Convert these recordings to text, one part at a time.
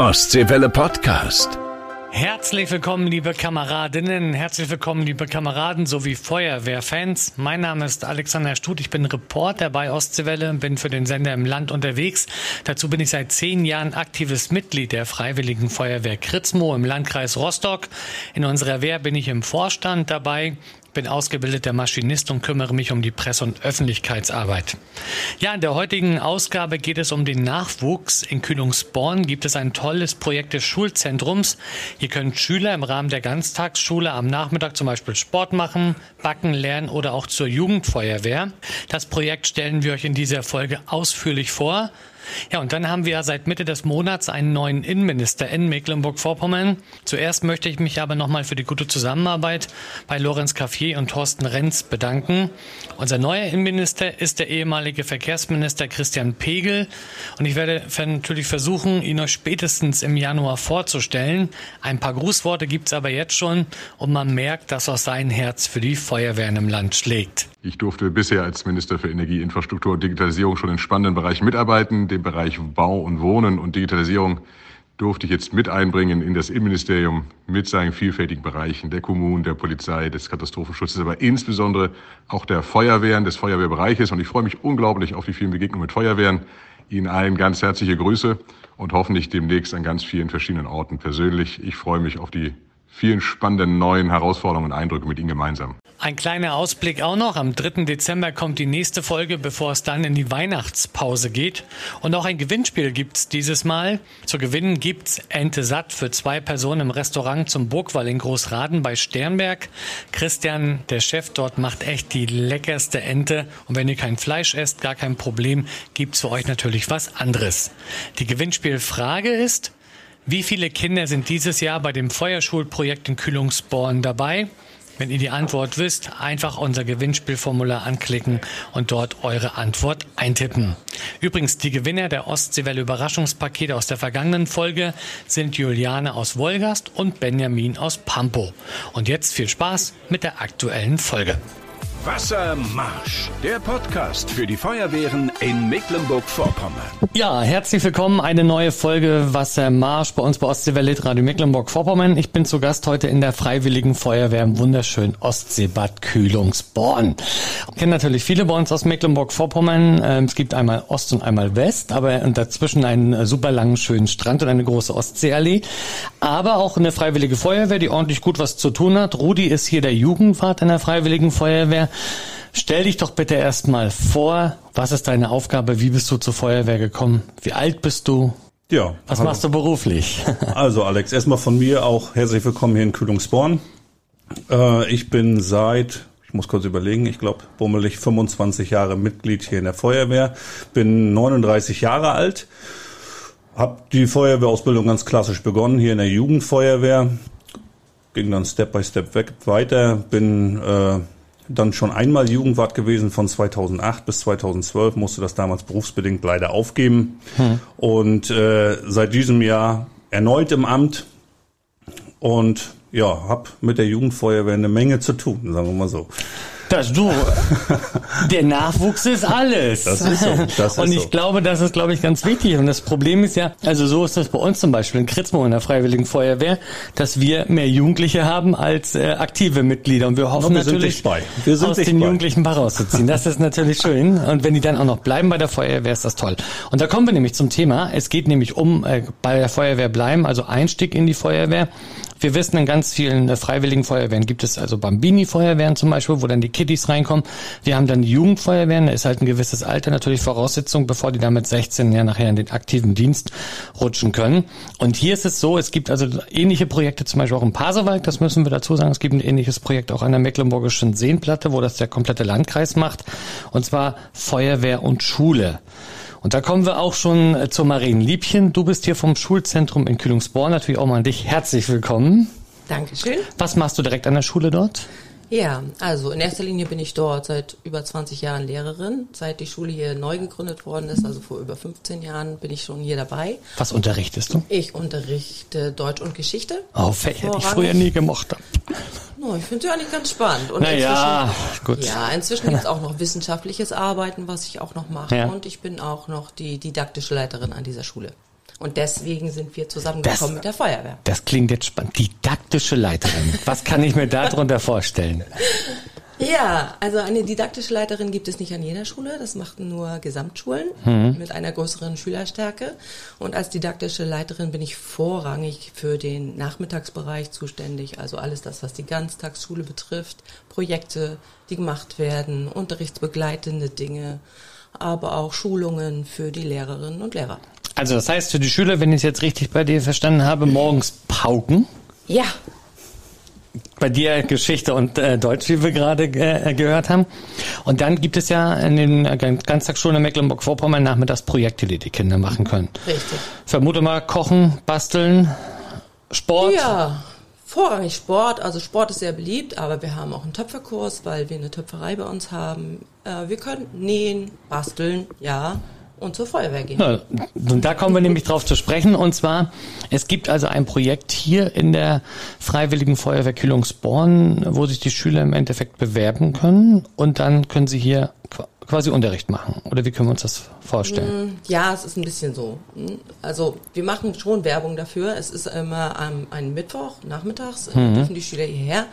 Ostseewelle Podcast. Herzlich willkommen, liebe Kameradinnen, herzlich willkommen, liebe Kameraden sowie Feuerwehrfans. Mein Name ist Alexander Stut, ich bin Reporter bei Ostseewelle, bin für den Sender im Land unterwegs. Dazu bin ich seit zehn Jahren aktives Mitglied der Freiwilligen Feuerwehr Kritzmo im Landkreis Rostock. In unserer Wehr bin ich im Vorstand dabei bin ausgebildeter Maschinist und kümmere mich um die Presse- und Öffentlichkeitsarbeit. Ja, in der heutigen Ausgabe geht es um den Nachwuchs. In Kühlungsborn gibt es ein tolles Projekt des Schulzentrums. Hier können Schüler im Rahmen der Ganztagsschule am Nachmittag zum Beispiel Sport machen, backen, lernen oder auch zur Jugendfeuerwehr. Das Projekt stellen wir euch in dieser Folge ausführlich vor. Ja, und dann haben wir seit Mitte des Monats einen neuen Innenminister in Mecklenburg-Vorpommern. Zuerst möchte ich mich aber nochmal für die gute Zusammenarbeit bei Lorenz Caffier und Thorsten Renz bedanken. Unser neuer Innenminister ist der ehemalige Verkehrsminister Christian Pegel. Und ich werde natürlich versuchen, ihn euch spätestens im Januar vorzustellen. Ein paar Grußworte gibt's aber jetzt schon und man merkt, dass auch sein Herz für die Feuerwehren im Land schlägt. Ich durfte bisher als Minister für Energie, Infrastruktur und Digitalisierung schon in spannenden Bereichen mitarbeiten. Den Bereich Bau und Wohnen und Digitalisierung durfte ich jetzt mit einbringen in das Innenministerium mit seinen vielfältigen Bereichen der Kommunen, der Polizei, des Katastrophenschutzes, aber insbesondere auch der Feuerwehren, des Feuerwehrbereiches. Und ich freue mich unglaublich auf die vielen Begegnungen mit Feuerwehren. Ihnen allen ganz herzliche Grüße und hoffentlich demnächst an ganz vielen verschiedenen Orten persönlich. Ich freue mich auf die vielen spannenden neuen Herausforderungen und Eindrücke mit Ihnen gemeinsam. Ein kleiner Ausblick auch noch. Am 3. Dezember kommt die nächste Folge, bevor es dann in die Weihnachtspause geht. Und auch ein Gewinnspiel gibt's dieses Mal. Zu gewinnen gibt's Ente satt für zwei Personen im Restaurant zum Burgwall in Großraden bei Sternberg. Christian, der Chef dort, macht echt die leckerste Ente. Und wenn ihr kein Fleisch esst, gar kein Problem, gibt's für euch natürlich was anderes. Die Gewinnspielfrage ist, wie viele Kinder sind dieses Jahr bei dem Feuerschulprojekt in Kühlungsborn dabei? Wenn ihr die Antwort wisst, einfach unser Gewinnspielformular anklicken und dort eure Antwort eintippen. Übrigens, die Gewinner der Ostseewelle Überraschungspakete aus der vergangenen Folge sind Juliane aus Wolgast und Benjamin aus Pampo. Und jetzt viel Spaß mit der aktuellen Folge. Wassermarsch, der Podcast für die Feuerwehren in Mecklenburg-Vorpommern. Ja, herzlich willkommen, eine neue Folge Wassermarsch bei uns bei Ostseewelle Radio Mecklenburg-Vorpommern. Ich bin zu Gast heute in der Freiwilligen Feuerwehr im wunderschönen Ostseebad Kühlungsborn. Ich kenne natürlich viele bei uns aus Mecklenburg-Vorpommern. Ähm, es gibt einmal Ost und einmal West, aber dazwischen einen äh, super langen, schönen Strand und eine große Ostseeallee. Aber auch eine Freiwillige Feuerwehr, die ordentlich gut was zu tun hat. Rudi ist hier der Jugendwart in der Freiwilligen Feuerwehr. Stell dich doch bitte erstmal vor, was ist deine Aufgabe, wie bist du zur Feuerwehr gekommen, wie alt bist du, ja. was hallo. machst du beruflich? also Alex, erstmal von mir auch herzlich willkommen hier in Kühlungsborn. Äh, ich bin seit, ich muss kurz überlegen, ich glaube bummelig 25 Jahre Mitglied hier in der Feuerwehr, bin 39 Jahre alt, habe die Feuerwehrausbildung ganz klassisch begonnen hier in der Jugendfeuerwehr, ging dann Step by Step weg, weiter, bin äh, dann schon einmal Jugendwart gewesen von 2008 bis 2012, musste das damals berufsbedingt leider aufgeben. Hm. Und äh, seit diesem Jahr erneut im Amt und ja, hab mit der Jugendfeuerwehr eine Menge zu tun, sagen wir mal so. Das du, der Nachwuchs ist alles. Das ist so. Das ist und ich so. glaube, das ist, glaube ich, ganz wichtig. Und das Problem ist ja, also so ist das bei uns zum Beispiel in Kritzmo in der Freiwilligen Feuerwehr, dass wir mehr Jugendliche haben als äh, aktive Mitglieder. Und wir hoffen wir natürlich, wir aus den bei. Jugendlichen Bach rauszuziehen. Das ist natürlich schön. Und wenn die dann auch noch bleiben bei der Feuerwehr, ist das toll. Und da kommen wir nämlich zum Thema. Es geht nämlich um äh, bei der Feuerwehr bleiben, also Einstieg in die Feuerwehr. Wir wissen, in ganz vielen äh, freiwilligen Feuerwehren gibt es also Bambini-Feuerwehren zum Beispiel, wo dann die Kiddies reinkommen. Wir haben dann die Jugendfeuerwehren, da ist halt ein gewisses Alter natürlich Voraussetzung, bevor die dann mit 16 ja nachher in den aktiven Dienst rutschen können. Und hier ist es so, es gibt also ähnliche Projekte, zum Beispiel auch im Pasewalk, das müssen wir dazu sagen. Es gibt ein ähnliches Projekt auch an der Mecklenburgischen Seenplatte, wo das der komplette Landkreis macht. Und zwar Feuerwehr und Schule. Und da kommen wir auch schon äh, zur Marien Liebchen. Du bist hier vom Schulzentrum in Kühlungsborn. Natürlich auch mal an dich. Herzlich willkommen. Dankeschön. Was machst du direkt an der Schule dort? Ja, also in erster Linie bin ich dort seit über 20 Jahren Lehrerin. Seit die Schule hier neu gegründet worden ist, also vor über 15 Jahren, bin ich schon hier dabei. Was unterrichtest du? Ich unterrichte Deutsch und Geschichte. Oh, Fächer, die ich früher nie gemocht habe. No, ich finde sie eigentlich ganz spannend. Und naja, gut. Ja, inzwischen gibt es auch noch wissenschaftliches Arbeiten, was ich auch noch mache. Ja. Und ich bin auch noch die didaktische Leiterin an dieser Schule. Und deswegen sind wir zusammengekommen mit der Feuerwehr. Das klingt jetzt spannend. Didaktische Leiterin. Was kann ich mir darunter vorstellen? Ja, also eine didaktische Leiterin gibt es nicht an jeder Schule. Das machten nur Gesamtschulen mit einer größeren Schülerstärke. Und als didaktische Leiterin bin ich vorrangig für den Nachmittagsbereich zuständig. Also alles das, was die Ganztagsschule betrifft. Projekte, die gemacht werden, unterrichtsbegleitende Dinge, aber auch Schulungen für die Lehrerinnen und Lehrer. Also das heißt für die Schüler, wenn ich es jetzt richtig bei dir verstanden habe, morgens pauken. Ja, Bei dir Geschichte und äh, Deutsch, wie wir gerade äh, gehört haben. Und dann gibt es ja in den äh, Ganztagsschulen in Mecklenburg-Vorpommern nachmittags Projekte, die die Kinder machen können. richtig. Vermute mal Kochen, Basteln, Sport. Ja, vorrangig Sport. Also Sport ist sehr beliebt, aber wir haben auch einen Töpferkurs, weil wir eine Töpferei bei uns haben. Äh, wir können nähen, basteln, ja, und zur Feuerwehr gehen. Ja, da kommen wir nämlich drauf zu sprechen. Und zwar, es gibt also ein Projekt hier in der Freiwilligen Feuerwehr Kühlungsborn, wo sich die Schüler im Endeffekt bewerben können und dann können sie hier quasi Unterricht machen. Oder wie können wir uns das vorstellen? Ja, es ist ein bisschen so. Hm. Also wir machen schon Werbung dafür. Es ist immer am ein Mittwoch nachmittags äh, dürfen die Schüler hierher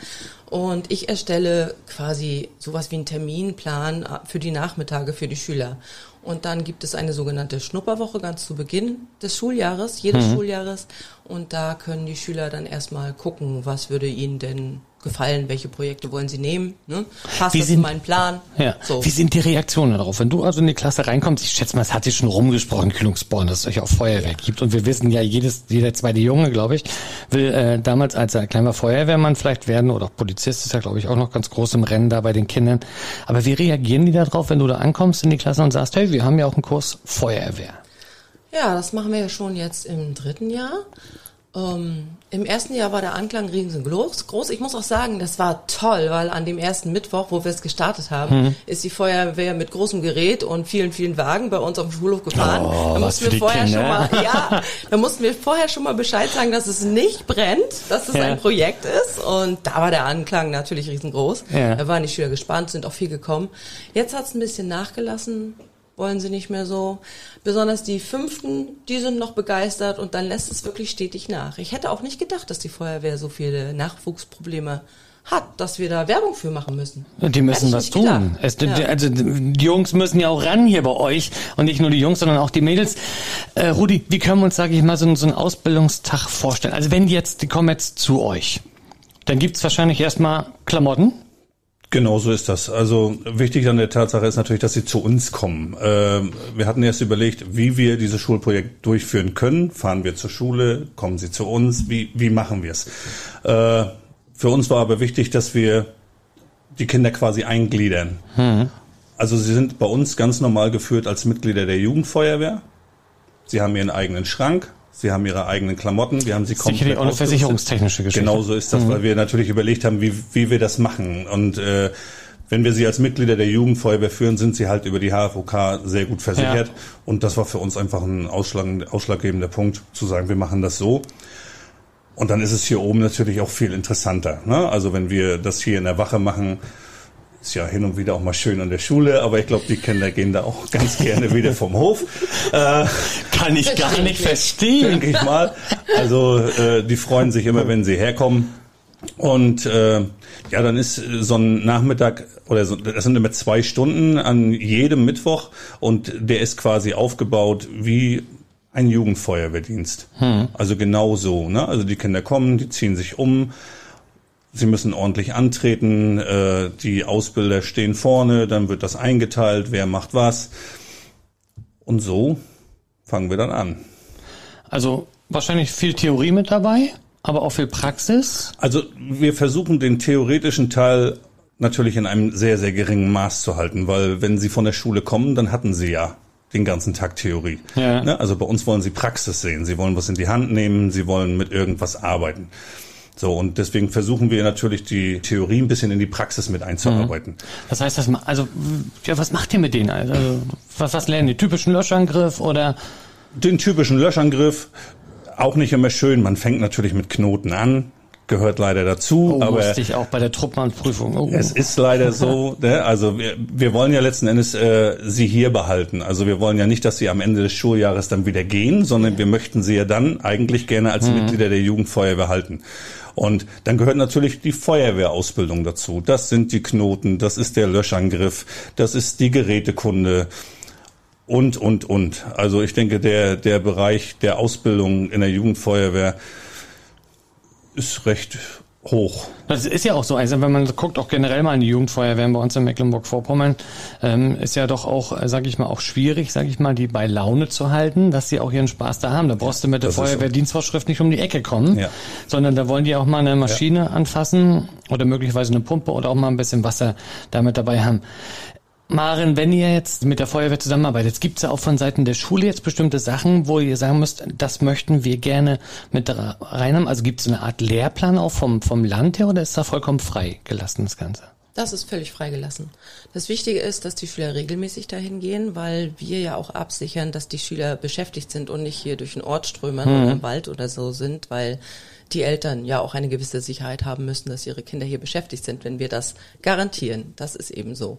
und ich erstelle quasi sowas wie einen Terminplan äh, für die Nachmittage für die Schüler. Und dann gibt es eine sogenannte Schnupperwoche ganz zu Beginn des Schuljahres, jedes Schuljahres. Und da können die Schüler dann erstmal gucken, was würde ihnen denn gefallen, welche Projekte wollen sie nehmen. Ne? Passt Wie das sind- in meinen Plan? Ja. So. Wie sind die Reaktionen darauf? Wenn du also in die Klasse reinkommst, ich schätze mal, es hat sich schon rumgesprochen, Kühlungsborn, dass es euch auch Feuerwehr gibt. Und wir wissen ja, jedes, jeder zweite Junge, glaube ich, will äh, damals, als er kleiner Feuerwehrmann vielleicht werden oder auch Polizist, ist ja, glaube ich, auch noch ganz groß im Rennen da bei den Kindern. Aber wie reagieren die darauf, wenn du da ankommst in die Klasse und sagst, hey, wir haben ja auch einen Kurs Feuerwehr? Ja, das machen wir ja schon jetzt im dritten Jahr. Ähm, Im ersten Jahr war der Anklang riesengroß. Groß. Ich muss auch sagen, das war toll, weil an dem ersten Mittwoch, wo wir es gestartet haben, Mhm. ist die Feuerwehr mit großem Gerät und vielen, vielen Wagen bei uns auf dem Schulhof gefahren. Oh, da mussten wir vorher Kinder. schon mal, ja, da mussten wir vorher schon mal Bescheid sagen, dass es nicht brennt, dass es Ja. ein Projekt ist. Und da war der Anklang natürlich riesengroß. Ja. Da waren die Schüler gespannt, sind auch viel gekommen. Jetzt hat es ein bisschen nachgelassen wollen sie nicht mehr so. Besonders die Fünften, die sind noch begeistert und dann lässt es wirklich stetig nach. Ich hätte auch nicht gedacht, dass die Feuerwehr so viele Nachwuchsprobleme hat, dass wir da Werbung für machen müssen. Die müssen was tun. Es, Ja. Also die Jungs müssen ja auch ran hier bei euch und nicht nur die Jungs, sondern auch die Mädels. Äh, Rudi, wie können wir uns, sage ich mal, so, einen- so einen Ausbildungstag vorstellen? Also wenn jetzt, die kommen jetzt zu euch, dann gibt's wahrscheinlich erstmal Klamotten. Genau so ist das. Also wichtig an der Tatsache ist natürlich, dass sie zu uns kommen. Ähm, wir hatten erst überlegt, wie wir dieses Schulprojekt durchführen können. Fahren wir zur Schule, kommen sie zu uns, wie, wie machen wir es? Äh, für uns war aber wichtig, dass wir die Kinder quasi eingliedern. Also sie sind bei uns ganz normal geführt als Mitglieder der Jugendfeuerwehr. Sie haben ihren eigenen Schrank, sie haben ihre eigenen Klamotten, wir haben sie komplett Sicherlich auch eine versicherungstechnische Geschichte. Genau so ist das, weil wir natürlich überlegt haben, wie, wie wir das machen. Und äh, wenn wir sie als Mitglieder der Jugendfeuerwehr führen, sind sie halt über die HFOK sehr gut versichert. Ja. Und das war für uns einfach ein ausschlag, ausschlaggebender Punkt, zu sagen, wir machen das so. Und dann ist es hier oben natürlich auch viel interessanter. Ne? Also wenn wir das hier in der Wache machen, ist ja hin und wieder auch mal schön an der Schule, aber ich glaube, die Kinder gehen da auch ganz gerne wieder vom Hof. Äh, Kann ich gar nicht ich. verstehen. denke ich mal. Also äh, die freuen sich immer, wenn sie herkommen. Und äh, ja, dann ist so ein Nachmittag oder so, das sind immer zwei Stunden an jedem Mittwoch und der ist quasi aufgebaut wie ein Jugendfeuerwehrdienst. Also genau so. Ne? Also die Kinder kommen, die ziehen sich um, sie müssen ordentlich antreten, äh, die Ausbilder stehen vorne, dann wird das eingeteilt, wer macht was. Und so fangen wir dann an. Also wahrscheinlich viel Theorie mit dabei, aber auch viel Praxis. Also wir versuchen den theoretischen Teil natürlich in einem sehr, sehr geringen Maß zu halten, weil wenn Sie von der Schule kommen, dann hatten Sie ja den ganzen Tag Theorie. Ja. Ne? Also bei uns wollen Sie Praxis sehen, Sie wollen was in die Hand nehmen, Sie wollen mit irgendwas arbeiten. So, und deswegen versuchen wir natürlich die Theorie ein bisschen in die Praxis mit einzuarbeiten. Das heißt, das, also, ja, was macht ihr mit denen? Also, was, was lernen die? Typischen Löschangriff oder? Den typischen Löschangriff, auch nicht immer schön. Man fängt natürlich mit Knoten an. gehört leider dazu. Oh, aber musste ich auch bei der Truppmannprüfung. Oh. es ist leider so, ne? also wir, wir wollen ja letzten Endes äh, sie hier behalten. Also wir wollen ja nicht, dass sie am Ende des Schuljahres dann wieder gehen, sondern wir möchten sie ja dann eigentlich gerne als Mitglieder der Jugendfeuerwehr halten. Und dann gehört natürlich die Feuerwehrausbildung dazu. Das sind die Knoten, das ist der Löschangriff, das ist die Gerätekunde und, und, und. Also ich denke, der, der Bereich der Ausbildung in der Jugendfeuerwehr ist recht hoch. Das ist ja auch so. Also wenn man guckt, auch generell mal in die Jugendfeuerwehren bei uns in Mecklenburg-Vorpommern, ähm, ist ja doch auch, äh, sag ich mal, auch schwierig, sag ich mal, die bei Laune zu halten, dass sie auch ihren Spaß da haben. Da brauchst du mit der das. Feuerwehrdienstvorschrift nicht um die Ecke kommen, Ja. sondern da wollen die auch mal eine Maschine anfassen oder möglicherweise eine Pumpe oder auch mal ein bisschen Wasser damit dabei haben. Maren, wenn ihr jetzt mit der Feuerwehr zusammenarbeitet, gibt es ja auch von Seiten der Schule jetzt bestimmte Sachen, wo ihr sagen müsst, das möchten wir gerne mit reinhaben? Also gibt es eine Art Lehrplan auch vom, vom Land her oder ist da vollkommen frei gelassen das Ganze? Das ist völlig freigelassen. Das Wichtige ist, dass die Schüler regelmäßig dahin gehen, weil wir ja auch absichern, dass die Schüler beschäftigt sind und nicht hier durch den Ort strömern oder im Wald oder so sind, weil die Eltern ja auch eine gewisse Sicherheit haben müssen, dass ihre Kinder hier beschäftigt sind, wenn wir das garantieren. Das ist eben so.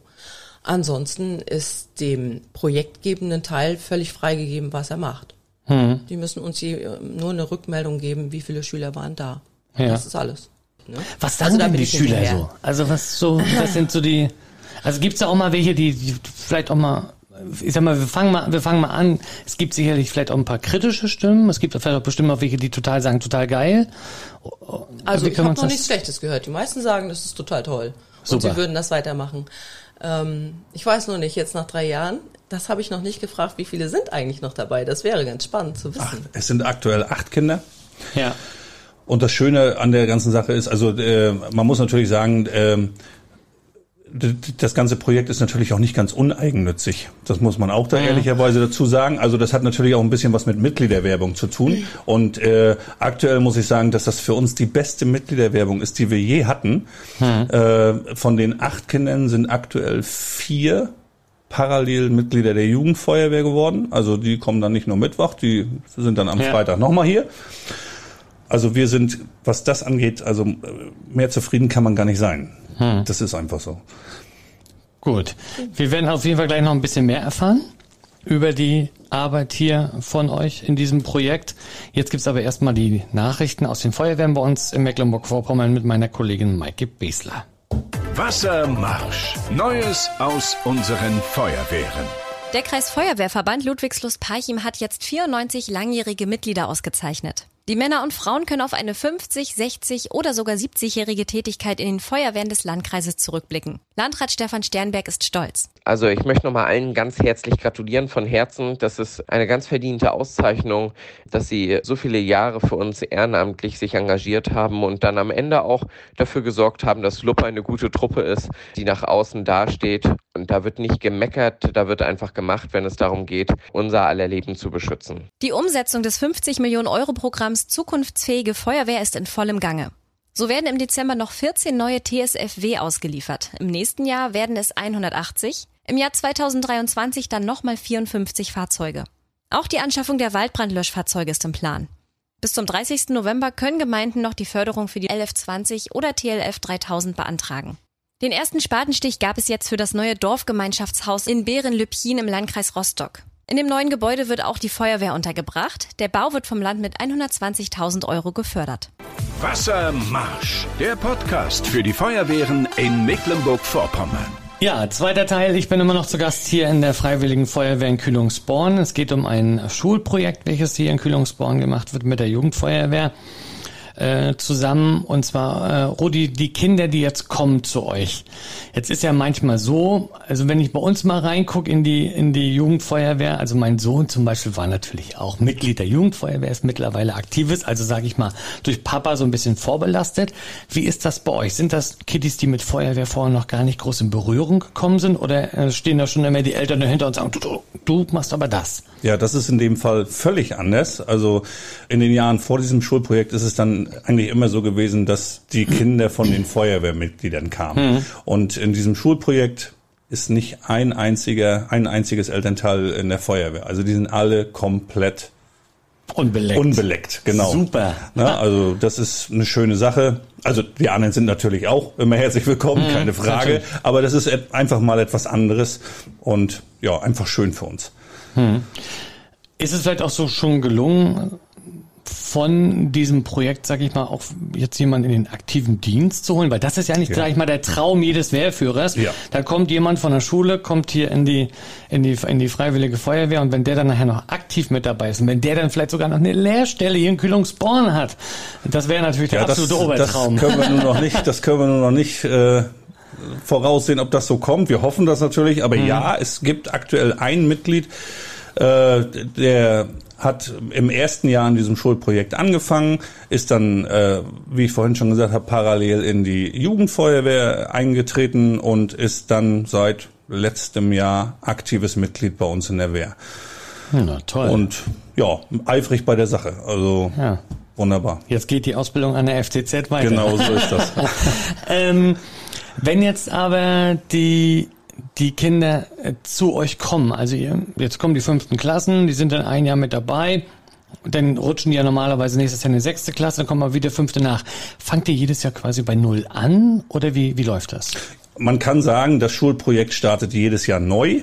Ansonsten ist dem projektgebenden Teil völlig freigegeben, was er macht. Die müssen uns je, nur eine Rückmeldung geben, wie viele Schüler waren da. Ja. Das ist alles. Ne? Was sagen Also denn die ich Schüler so? Also was so, was sind so die, also gibt's da auch mal welche, die, die vielleicht auch mal, ich sag mal, wir fangen mal, wir fangen mal an. Es gibt sicherlich vielleicht auch ein paar kritische Stimmen. Es gibt vielleicht auch bestimmt auch welche, die total sagen, total geil. Also Wie ich kann habe noch nichts Schlechtes gehört. Die meisten sagen, das ist total toll. Und Super. sie würden das weitermachen. Ähm, ich weiß nur nicht, jetzt nach drei Jahren, das habe ich noch nicht gefragt, wie viele sind eigentlich noch dabei. Das wäre ganz spannend zu wissen. Es sind aktuell acht Kinder. Ja. Und das Schöne an der ganzen Sache ist, also äh, man muss natürlich sagen, d- das ganze Projekt ist natürlich auch nicht ganz uneigennützig. Das muss man auch da ehrlicherweise dazu sagen. Also das hat natürlich auch ein bisschen was mit Mitgliederwerbung zu tun. Und äh, aktuell muss ich sagen, dass das für uns die beste Mitgliederwerbung ist, die wir je hatten. Äh, von den acht Kindern sind aktuell vier parallel Mitglieder der Jugendfeuerwehr geworden. Also die kommen dann nicht nur Mittwoch, die sind dann am Ja. Freitag nochmal hier. Also wir sind, was das angeht, also äh, mehr zufrieden kann man gar nicht sein. Das ist einfach so. Gut. Wir werden auf jeden Fall gleich noch ein bisschen mehr erfahren über die Arbeit hier von euch in diesem Projekt. Jetzt gibt's aber erstmal die Nachrichten aus den Feuerwehren bei uns in Mecklenburg-Vorpommern mit meiner Kollegin Maike Besler. Wassermarsch. Neues aus unseren Feuerwehren. Der Kreisfeuerwehrverband Ludwigslust-Parchim hat jetzt 94 langjährige Mitglieder ausgezeichnet. Die Männer und Frauen können auf eine 50, 60 oder sogar 70-jährige Tätigkeit in den Feuerwehren des Landkreises zurückblicken. Landrat Stefan Sternberg ist stolz. Also ich möchte nochmal allen ganz herzlich gratulieren von Herzen. Das ist eine ganz verdiente Auszeichnung, dass sie so viele Jahre für uns ehrenamtlich sich engagiert haben und dann am Ende auch dafür gesorgt haben, dass Luppe eine gute Truppe ist, die nach außen dasteht. Und da wird nicht gemeckert, da wird einfach gemacht, wenn es darum geht, unser aller Leben zu beschützen. Die Umsetzung des 50 Millionen Euro Programms Zukunftsfähige Feuerwehr ist in vollem Gange. So werden im Dezember noch 14 neue TSFW ausgeliefert. Im nächsten Jahr werden es 180. Im Jahr 2023 dann nochmal 54 Fahrzeuge. Auch die Anschaffung der Waldbrandlöschfahrzeuge ist im Plan. Bis zum 30. November können Gemeinden noch die Förderung für die LF20 oder TLF 3000 beantragen. Den ersten Spatenstich gab es jetzt für das neue Dorfgemeinschaftshaus in Behren-Lübchen im Landkreis Rostock. In dem neuen Gebäude wird auch die Feuerwehr untergebracht. Der Bau wird vom Land mit 120.000 Euro gefördert. Wassermarsch. Der Podcast für die Feuerwehren in Mecklenburg-Vorpommern. Ja, zweiter Teil. Ich bin immer noch zu Gast hier in der Freiwilligen Feuerwehr in Kühlungsborn. Es geht um ein Schulprojekt, welches hier in Kühlungsborn gemacht wird mit der Jugendfeuerwehr äh, zusammen. Und zwar, äh, Rudi, die Kinder, die jetzt kommen zu euch. Jetzt ist ja manchmal so, also wenn ich bei uns mal reingucke in die, in die Jugendfeuerwehr, also mein Sohn zum Beispiel war natürlich auch Mitglied der Jugendfeuerwehr, ist mittlerweile aktives, also sage ich mal, durch Papa so ein bisschen vorbelastet. Wie ist das bei euch? Sind das Kiddies, die mit Feuerwehr vorher noch gar nicht groß in Berührung gekommen sind oder äh, stehen da schon immer die Eltern dahinter und sagen, du, du, du machst aber das? Ja, das ist in dem Fall völlig anders. Also in den Jahren vor diesem Schulprojekt ist es dann eigentlich immer so gewesen, dass die Kinder von den Feuerwehrmitgliedern kamen. Und in diesem Schulprojekt ist nicht ein einziger, ein einziges Elternteil in der Feuerwehr. Also die sind alle komplett Unbeleckt. Unbeleckt, genau. Super. Na, also das ist eine schöne Sache. Also die anderen sind natürlich auch immer herzlich willkommen, Mhm, keine Frage. natürlich. Aber das ist einfach mal etwas anderes und ja, einfach schön für uns. Ist es vielleicht auch so schon gelungen, von diesem Projekt, sag ich mal, auch jetzt jemand in den aktiven Dienst zu holen? Weil das ist ja nicht Ja. gleich mal der Traum jedes Wehrführers. Ja. Da kommt jemand von der Schule, kommt hier in die, in die, in die Freiwillige Feuerwehr und wenn der dann nachher noch aktiv mit dabei ist und wenn der dann vielleicht sogar noch eine Lehrstelle hier in Kühlungsborn hat, das wäre natürlich der Ja, das, absolute das Obertraum. können wir nur noch nicht, das können wir nur noch nicht äh, voraussehen, ob das so kommt. Wir hoffen das natürlich, aber ja, es gibt aktuell ein Mitglied, äh, der hat im ersten Jahr an diesem Schulprojekt angefangen, ist dann, äh, wie ich vorhin schon gesagt habe, parallel in die Jugendfeuerwehr eingetreten und ist dann seit letztem Jahr aktives Mitglied bei uns in der Wehr. Na toll. Und ja, eifrig bei der Sache. Also Ja. wunderbar. Jetzt geht die Ausbildung an der FCZ weiter. Genau so ist das. Ähm, wenn jetzt aber die die Kinder äh, zu euch kommen, also jetzt kommen die fünften Klassen, die sind dann ein Jahr mit dabei, dann rutschen die ja normalerweise nächstes Jahr in die sechste Klasse, dann kommen mal wieder fünfte nach. Fangt ihr jedes Jahr quasi bei null an oder wie, wie läuft das? Man kann sagen, das Schulprojekt startet jedes Jahr neu.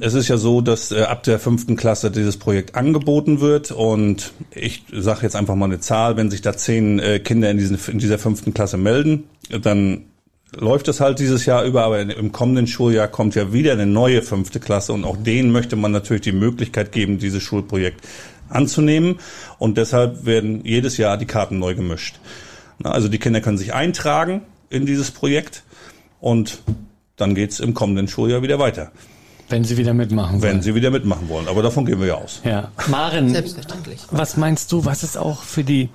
Es ist ja so, dass äh, ab der fünften Klasse dieses Projekt angeboten wird und ich sage jetzt einfach mal eine Zahl, wenn sich da zehn äh, Kinder in, diesen, in dieser fünften Klasse melden, dann läuft es halt dieses Jahr über, aber im kommenden Schuljahr kommt ja wieder eine neue fünfte Klasse und auch denen möchte man natürlich die Möglichkeit geben, dieses Schulprojekt anzunehmen und deshalb werden jedes Jahr die Karten neu gemischt. Also die Kinder können sich eintragen in dieses Projekt und dann geht's im kommenden Schuljahr wieder weiter, Wenn sie wieder mitmachen wenn wollen. sie wieder mitmachen wollen. Aber davon gehen wir ja aus. Ja. Maren, Selbstverständlich. was meinst du, was ist auch für die,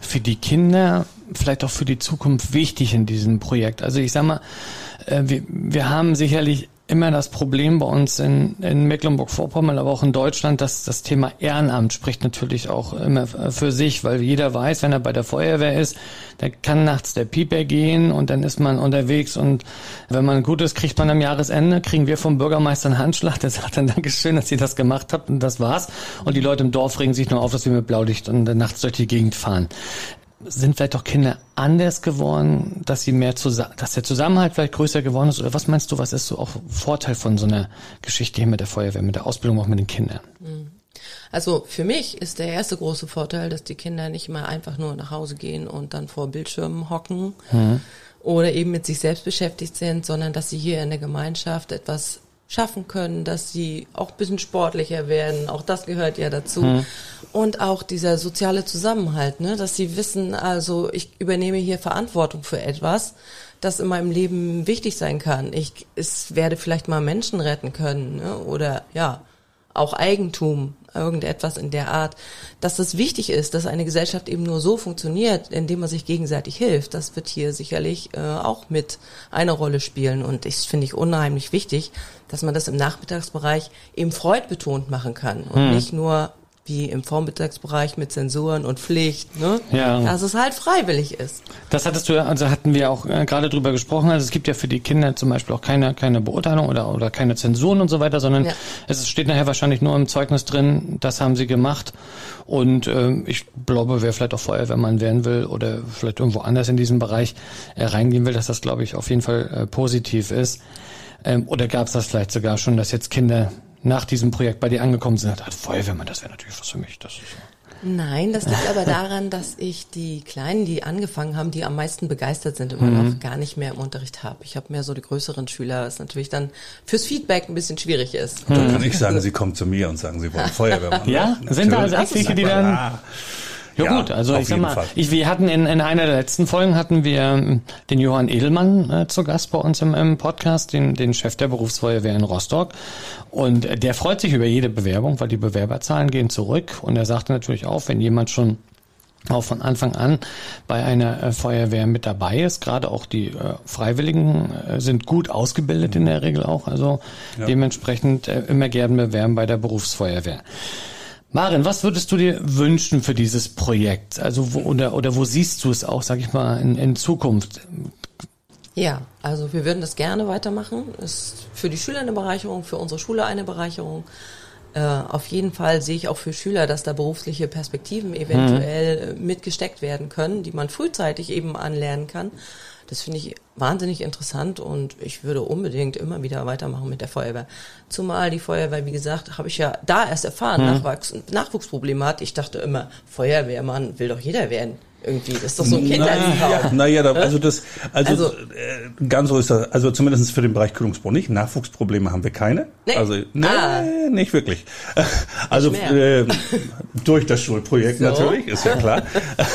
für die Kinder, vielleicht auch für die Zukunft wichtig in diesem Projekt? Also ich sag mal, äh, wir, wir haben sicherlich immer das Problem bei uns in, in Mecklenburg-Vorpommern, aber auch in Deutschland, dass das Thema Ehrenamt spricht natürlich auch immer für sich, weil jeder weiß, wenn er bei der Feuerwehr ist, da kann nachts der Pieper gehen und dann ist man unterwegs und wenn man gut ist, kriegt man am Jahresende, kriegen wir vom Bürgermeister einen Handschlag, der sagt dann Dankeschön, dass ihr das gemacht habt und das war's. Und die Leute im Dorf regen sich nur auf, dass wir mit Blaulicht und dann nachts durch die Gegend fahren sind vielleicht auch Kinder anders geworden, dass sie mehr zusammen, dass der Zusammenhalt vielleicht größer geworden ist? Oder was meinst du, was ist so auch Vorteil von so einer Geschichte hier mit der Feuerwehr, mit der Ausbildung auch mit den Kindern? Also für mich ist der erste große Vorteil, dass die Kinder nicht mal einfach nur nach Hause gehen und dann vor Bildschirmen hocken oder eben mit sich selbst beschäftigt sind, sondern dass sie hier in der Gemeinschaft etwas schaffen können, dass sie auch ein bisschen sportlicher werden. Auch das gehört ja dazu. Und auch dieser soziale Zusammenhalt, ne? dass sie wissen, also ich übernehme hier Verantwortung für etwas, das in meinem Leben wichtig sein kann. Ich es werde vielleicht mal Menschen retten können ne? oder ja, auch Eigentum, irgendetwas in der Art, dass es wichtig ist, dass eine Gesellschaft eben nur so funktioniert, indem man sich gegenseitig hilft. Das wird hier sicherlich äh, auch mit eine Rolle spielen und ich finde ich unheimlich wichtig, dass man das im Nachmittagsbereich eben freudbetont machen kann und nicht nur wie im Vormittagsbereich mit Zensuren und Pflicht, ne? Ja. Dass es halt freiwillig ist. Das hattest du, ja- also hatten wir auch äh, gerade drüber gesprochen. Also es gibt ja für die Kinder zum Beispiel auch keine, keine Beurteilung oder, oder keine Zensuren und so weiter, sondern Ja. es steht nachher wahrscheinlich nur im Zeugnis drin, das haben sie gemacht. Und ähm, ich glaube, wer vielleicht auch Feuerwehrmann werden will oder vielleicht irgendwo anders in diesem Bereich äh, reingehen will, dass das, glaube ich, auf jeden Fall äh, positiv ist. Ähm, oder gab es das vielleicht sogar schon, dass jetzt Kinder nach diesem Projekt bei dir angekommen sind ah, Feuerwehrmann, das wäre natürlich was für mich. Das ist. Nein, das liegt aber daran, dass ich die Kleinen, die angefangen haben, die am meisten begeistert sind, immer noch gar nicht mehr im Unterricht habe. Ich habe mehr so die größeren Schüler, was natürlich dann fürs Feedback ein bisschen schwierig ist. Dann kann ich sagen, Sie kommen zu mir und sagen, Sie wollen Feuerwehrmann. Ja? Sind da also etliche, die dann- Ja. Ja, Ja, gut, also ich sag mal, ich, wir hatten in, in einer der letzten Folgen hatten wir ähm, den Johann Edelmann äh, zu Gast bei uns im, im Podcast, den, den Chef der Berufsfeuerwehr in Rostock. Und äh, der freut sich über jede Bewerbung, weil die Bewerberzahlen gehen zurück. Und er sagte natürlich auch, wenn jemand schon auch von Anfang an bei einer äh, Feuerwehr mit dabei ist. Gerade auch die äh, Freiwilligen äh, sind gut ausgebildet in der Regel auch. Also dementsprechend äh, immer gern bewerben bei der Berufsfeuerwehr. Maren, was würdest du dir wünschen für dieses Projekt? Also wo, oder, oder wo siehst du es auch, sag ich mal, in, in Zukunft? Ja, also wir würden das gerne weitermachen. Ist für die Schüler eine Bereicherung, für unsere Schule eine Bereicherung. äh, auf jeden Fall sehe ich auch für Schüler, dass da berufliche Perspektiven eventuell mhm. mitgesteckt werden können, die man frühzeitig eben anlernen kann. Das finde ich wahnsinnig interessant und ich würde unbedingt immer wieder weitermachen mit der Feuerwehr. Zumal die Feuerwehr, wie gesagt, habe ich ja da erst erfahren, mhm. Nachwuchs, Nachwuchsprobleme hat. Ich dachte immer, Feuerwehrmann will doch jeder werden irgendwie. Das ist doch so ein Kindertraum. Naja, na also das, also, also äh, ganz so ist das, also zumindest für den Bereich Kühlungsbau nicht. Nachwuchsprobleme haben wir keine. Nee. Also nee, ah. nicht wirklich. Also äh, durch das Schulprojekt so. natürlich, ist ja klar.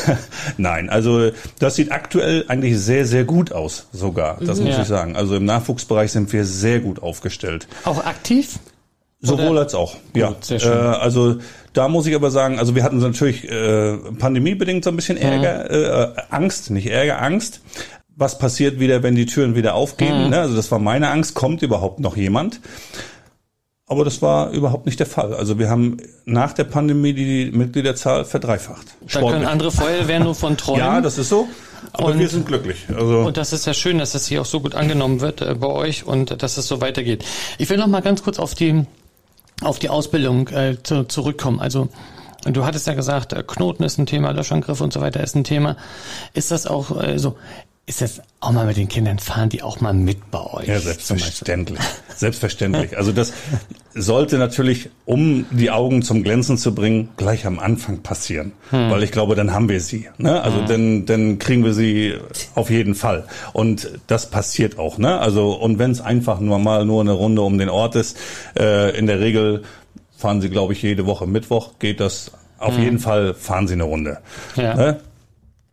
Nein, also das sieht aktuell eigentlich sehr, sehr gut aus, sogar. Das mhm. muss ja. ich sagen. Also im Nachwuchsbereich sind wir sehr gut aufgestellt. Auch aktiv? Sowohl Oder? als auch, ja. Gut, sehr schön. Äh, also da muss ich aber sagen, also wir hatten natürlich äh, pandemiebedingt so ein bisschen Ärger, mhm. äh, Angst, nicht Ärger, Angst. Was passiert wieder, wenn die Türen wieder aufgehen? Mhm. Ne? Also das war meine Angst. Kommt überhaupt noch jemand? Aber das war überhaupt nicht der Fall. Also wir haben nach der Pandemie die Mitgliederzahl verdreifacht. Da können andere Feuerwehren nur von träumen. Ja, das ist so. Aber und, wir sind glücklich. Also und das ist ja schön, dass das hier auch so gut angenommen wird äh, bei euch und dass es so weitergeht. Ich will noch mal ganz kurz auf die auf die Ausbildung äh, zu, zurückkommen. Also du hattest ja gesagt, äh, Knoten ist ein Thema, Löschangriff und so weiter ist ein Thema. Ist das auch äh, so? Ist das auch mal mit den Kindern fahren, die auch mal mit bei euch? Ja, selbstverständlich. Selbstverständlich. Also das sollte natürlich, um die Augen zum Glänzen zu bringen, gleich am Anfang passieren. Hm. Weil ich glaube, dann haben wir sie. Ne? Also hm. dann, dann kriegen wir sie auf jeden Fall. Und das passiert auch. Ne? Also und wenn es einfach nur mal nur eine Runde um den Ort ist, äh, in der Regel fahren sie, glaube ich, jede Woche Mittwoch geht das auf hm. jeden Fall fahren sie eine Runde. Ja. Ne?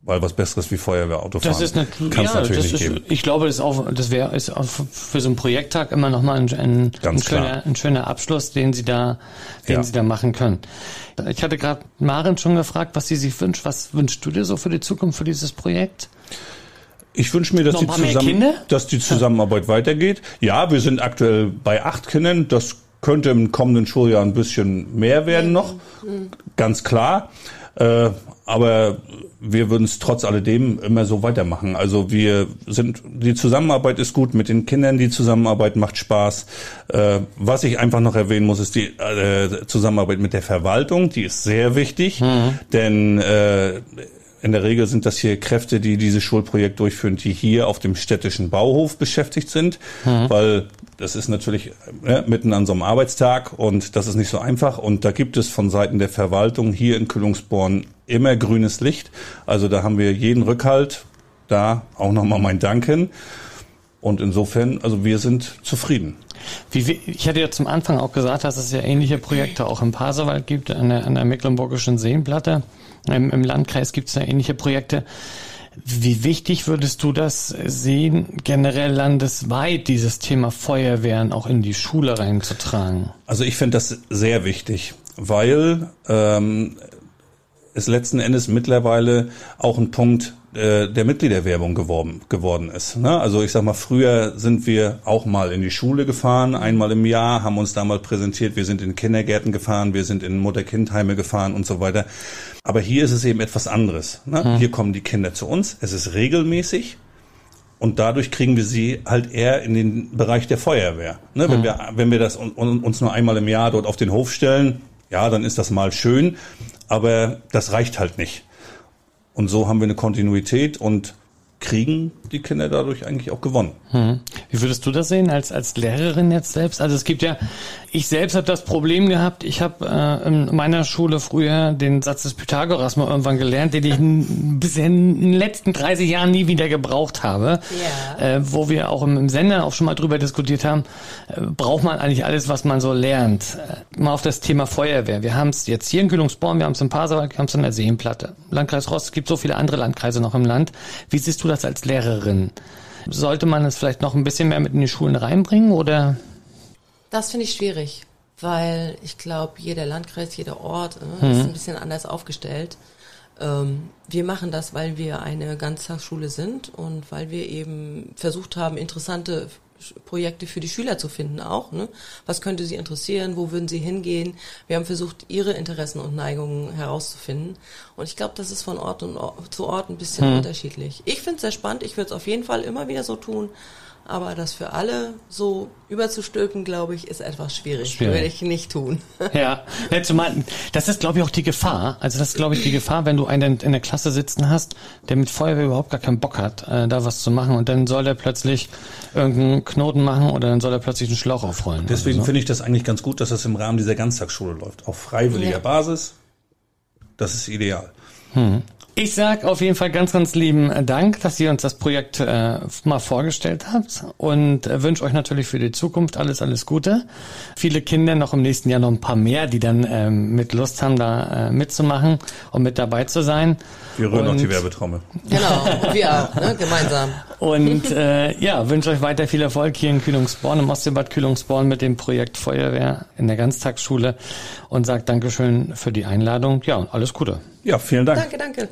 Weil was Besseres wie Feuerwehrauto fahren das ist kann ja, natürlich nicht ist, geben. Ich glaube, das, auch, das wäre ist auch für so einen Projekttag immer nochmal ein, ein, ein, schöner, ein schöner Abschluss, den Sie da, den ja. Sie da machen können. Ich hatte gerade Maren schon gefragt, was sie sich wünscht. Was wünschst du dir so für die Zukunft für dieses Projekt? Ich wünsche mir, dass die, zusammen, dass die Zusammenarbeit weitergeht. Ja, wir sind aktuell bei acht Kindern. Das könnte im kommenden Schuljahr ein bisschen mehr werden noch. Mhm. Ganz klar. Äh, aber wir würden es trotz alledem immer so weitermachen. Also wir sind, die Zusammenarbeit ist gut mit den Kindern, die Zusammenarbeit macht Spaß. Äh, was ich einfach noch erwähnen muss, ist die äh, Zusammenarbeit mit der Verwaltung, die ist sehr wichtig, mhm. denn äh, in der Regel sind das hier Kräfte, die dieses Schulprojekt durchführen, die hier auf dem städtischen Bauhof beschäftigt sind, mhm. weil das ist natürlich äh, mitten an so einem Arbeitstag und das ist nicht so einfach. Und da gibt es von Seiten der Verwaltung hier in Kühlungsborn immer grünes Licht. Also da haben wir jeden Rückhalt. Da auch nochmal mein Danken. Und insofern, also wir sind zufrieden. Wie, ich hatte ja zum Anfang auch gesagt, dass es ja ähnliche Projekte auch im Pasewald gibt, an der, an der Mecklenburgischen Seenplatte. Im, Im Landkreis gibt es da ähnliche Projekte. Wie wichtig würdest du das sehen, generell landesweit dieses Thema Feuerwehren auch in die Schule reinzutragen? Also ich finde das sehr wichtig, weil ähm, es letzten Endes mittlerweile auch ein Punkt äh, der Mitgliederwerbung geworben, geworden ist. Ne? Also ich sag mal, früher sind wir auch mal in die Schule gefahren, einmal im Jahr, haben uns da mal präsentiert, wir sind in Kindergärten gefahren, wir sind in Mutter-Kind-Heime gefahren und so weiter. Aber hier ist es eben etwas anderes. Ne? Hm. Hier kommen die Kinder zu uns, es ist regelmäßig. Und dadurch kriegen wir sie halt eher in den Bereich der Feuerwehr. Ne? Wenn, hm. wir, wenn wir das uns nur einmal im Jahr dort auf den Hof stellen, ja, dann ist das mal schön, aber das reicht halt nicht. Und so haben wir eine Kontinuität und kriegen die Kinder dadurch eigentlich auch gewonnen. Hm. Wie würdest du das sehen als als Lehrerin jetzt selbst? Also es gibt ja, ich selbst habe das Problem gehabt. Ich habe äh, in meiner Schule früher den Satz des Pythagoras mal irgendwann gelernt, den ich bisher in den letzten 30 Jahren nie wieder gebraucht habe. Ja. Äh, wo wir auch im, im, Sender auch schon mal drüber diskutiert haben, äh, braucht man eigentlich alles, was man so lernt. Äh, mal auf das Thema Feuerwehr. Wir haben es jetzt hier in Kühlungsborn, wir haben es in Pasewalk, wir haben es in der Seenplatte. Landkreis Rost, es gibt so viele andere Landkreise noch im Land. Wie siehst du das als Lehrerin? Sollte man es vielleicht noch ein bisschen mehr mit in die Schulen reinbringen oder? Das finde ich schwierig, weil ich glaube, jeder Landkreis, jeder Ort äh, mhm. ist ein bisschen anders aufgestellt. Ähm, wir machen das, weil wir eine Ganztagsschule sind und weil wir eben versucht haben, interessante Projekte für die Schüler zu finden auch. Ne? Was könnte sie interessieren? Wo würden sie hingehen? Wir haben versucht, ihre Interessen und Neigungen herauszufinden. Und ich glaube, das ist von Ort und Ort zu Ort ein bisschen hm. unterschiedlich. Ich finde es sehr spannend. Ich würde es auf jeden Fall immer wieder so tun. Aber das für alle so überzustülpen, glaube ich, ist etwas schwierig. Schwierig. Würde ich nicht tun. Ja, ja zumal, das ist, glaube ich, auch die Gefahr. Also das ist, glaube ich, die Gefahr, wenn du einen in der Klasse sitzen hast, der mit Feuerwehr überhaupt gar keinen Bock hat, äh, da was zu machen und dann soll er plötzlich irgendeinen Knoten machen oder dann soll er plötzlich einen Schlauch aufrollen. Deswegen so. finde ich das eigentlich ganz gut, dass das im Rahmen dieser Ganztagsschule läuft. Auf freiwilliger Ja. Basis. Das ist ideal. Ich sag auf jeden Fall ganz, ganz lieben Dank, dass ihr uns das Projekt äh, mal vorgestellt habt und äh, wünsche euch natürlich für die Zukunft alles, alles Gute. Viele Kinder noch im nächsten Jahr noch ein paar mehr, die dann ähm, mit Lust haben, da äh, mitzumachen und mit dabei zu sein. Wir rühren auch Und- die Werbetrommel. Genau, wir auch, ne? gemeinsam. Und äh, ja, wünsche euch weiter viel Erfolg hier in Kühlungsborn, im Ostseebad Kühlungsborn mit dem Projekt Feuerwehr in der Ganztagsschule und sagt Dankeschön für die Einladung. Ja, und alles Gute. Ja, vielen Dank. Danke, danke.